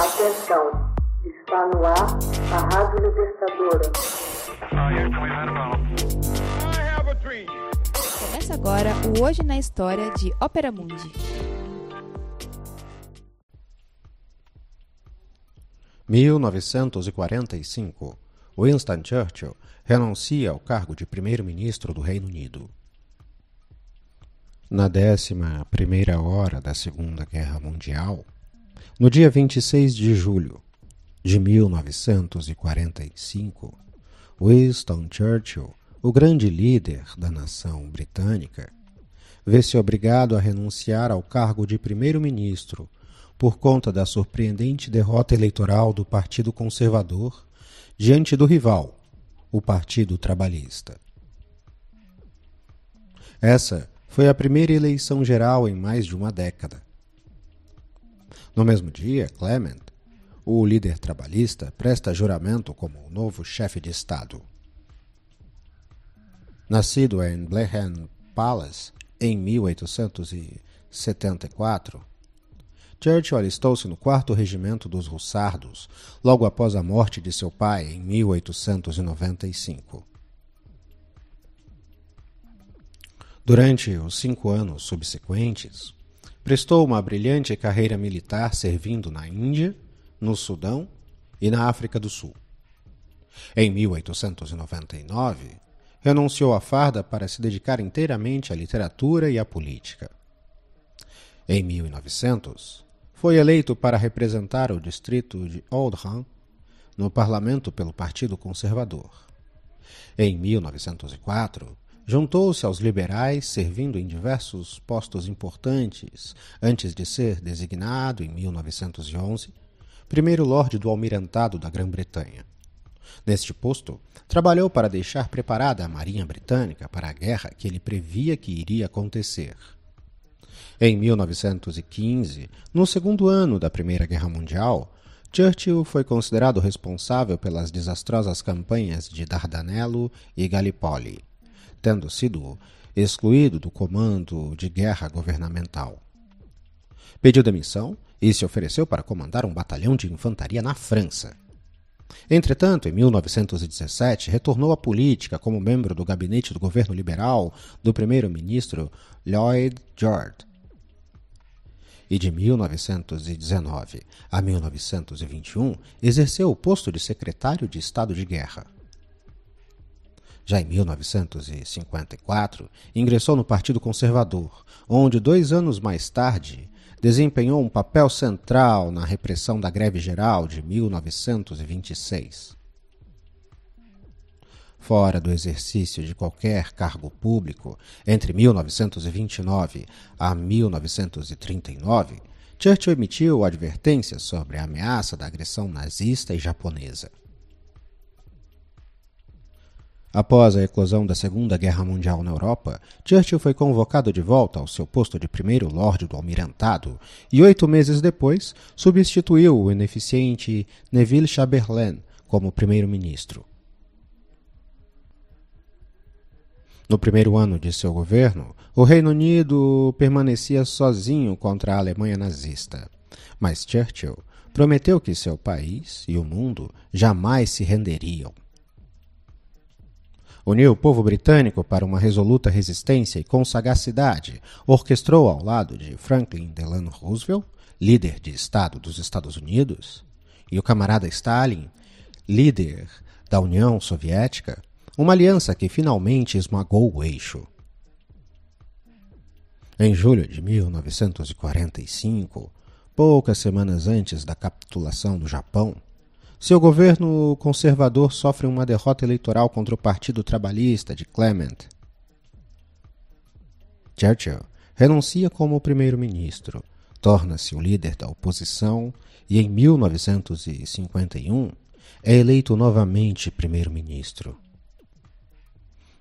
Atenção, está no ar a Rádio Libertadora. Começa agora o Hoje na História de Ópera Mundi. (1945) Winston Churchill renuncia ao cargo de primeiro-ministro do Reino Unido. Na décima primeira hora da Segunda Guerra Mundial, no dia 26 de julho de 1945, Winston Churchill, o grande líder da nação britânica, vê-se obrigado a renunciar ao cargo de primeiro-ministro por conta da surpreendente derrota eleitoral do Partido Conservador diante do rival, o Partido Trabalhista. Essa foi a primeira eleição geral em mais de uma década. No mesmo dia, Clement, o líder trabalhista, presta juramento como o novo chefe de Estado. Nascido em Blehen Palace em 1874, Churchill alistou-se no quarto regimento dos Russardos, logo após a morte de seu pai em 1895. Durante os cinco anos subsequentes, prestou uma brilhante carreira militar servindo na Índia, no Sudão e na África do Sul. Em 1899, renunciou à farda para se dedicar inteiramente à literatura e à política. Em 1900, foi eleito para representar o distrito de Oldham no parlamento pelo Partido Conservador. Em 1904, juntou-se aos liberais, servindo em diversos postos importantes, antes de ser designado, em 1911, primeiro Lorde do Almirantado da Grã-Bretanha. Neste posto, trabalhou para deixar preparada a Marinha Britânica para a guerra que ele previa que iria acontecer. Em 1915, no segundo ano da Primeira Guerra Mundial, Churchill foi considerado responsável pelas desastrosas campanhas de Dardanelo e Gallipoli, tendo sido excluído do comando de guerra governamental. Pediu demissão e se ofereceu para comandar um batalhão de infantaria na França. Entretanto, em 1917, retornou à política como membro do gabinete do governo liberal do primeiro-ministro Lloyd George e de 1919 a 1921 exerceu o posto de secretário de Estado de Guerra. Já em 1954, ingressou no Partido Conservador, onde dois anos mais tarde desempenhou um papel central na repressão da greve geral de 1926 fora do exercício de qualquer cargo público entre 1929 a 1939, Churchill emitiu advertências sobre a ameaça da agressão nazista e japonesa. Após a eclosão da Segunda Guerra Mundial na Europa, Churchill foi convocado de volta ao seu posto de primeiro Lorde do Almirantado e, oito meses depois, substituiu o ineficiente Neville Chamberlain como primeiro-ministro. No primeiro ano de seu governo, o Reino Unido permanecia sozinho contra a Alemanha nazista. Mas Churchill prometeu que seu país e o mundo jamais se renderiam. Uniu o povo britânico para uma resoluta resistência e, com sagacidade, orquestrou ao lado de Franklin Delano Roosevelt, líder de Estado dos Estados Unidos, e o camarada Stalin, líder da União Soviética, uma aliança que finalmente esmagou o eixo. Em julho de 1945, poucas semanas antes da capitulação do Japão, seu governo conservador sofre uma derrota eleitoral contra o Partido Trabalhista de Clement. Churchill renuncia como primeiro-ministro, torna-se o líder da oposição e, em 1951, é eleito novamente primeiro-ministro.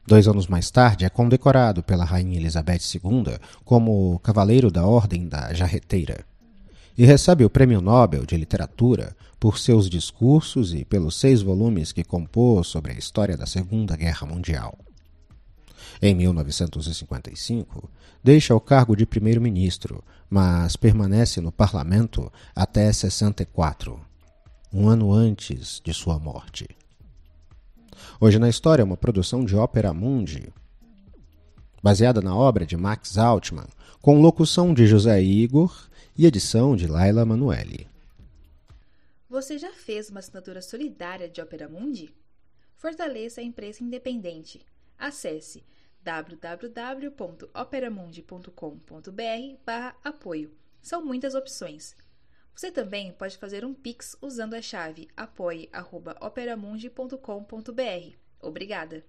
Dois anos mais tarde, é condecorado pela Rainha Elizabeth II como Cavaleiro da Ordem da Jarreteira e recebe o Prêmio Nobel de Literatura por seus discursos e pelos seis volumes que compôs sobre a história da Segunda Guerra Mundial. Em 1955, deixa o cargo de primeiro-ministro, mas permanece no parlamento até 64, um ano antes de sua morte. Hoje na História é uma produção de Ópera Mundi, baseada na obra de Max Altman, com locução de José Igor e edição de Laila Manuelli. Você já fez uma assinatura solidária de Ópera Mundi? Fortaleça a imprensa independente. Acesse www.operamundi.com.br/apoio. São muitas opções. Você também pode fazer um Pix usando a chave apoie.operamundi.com.br. Obrigada!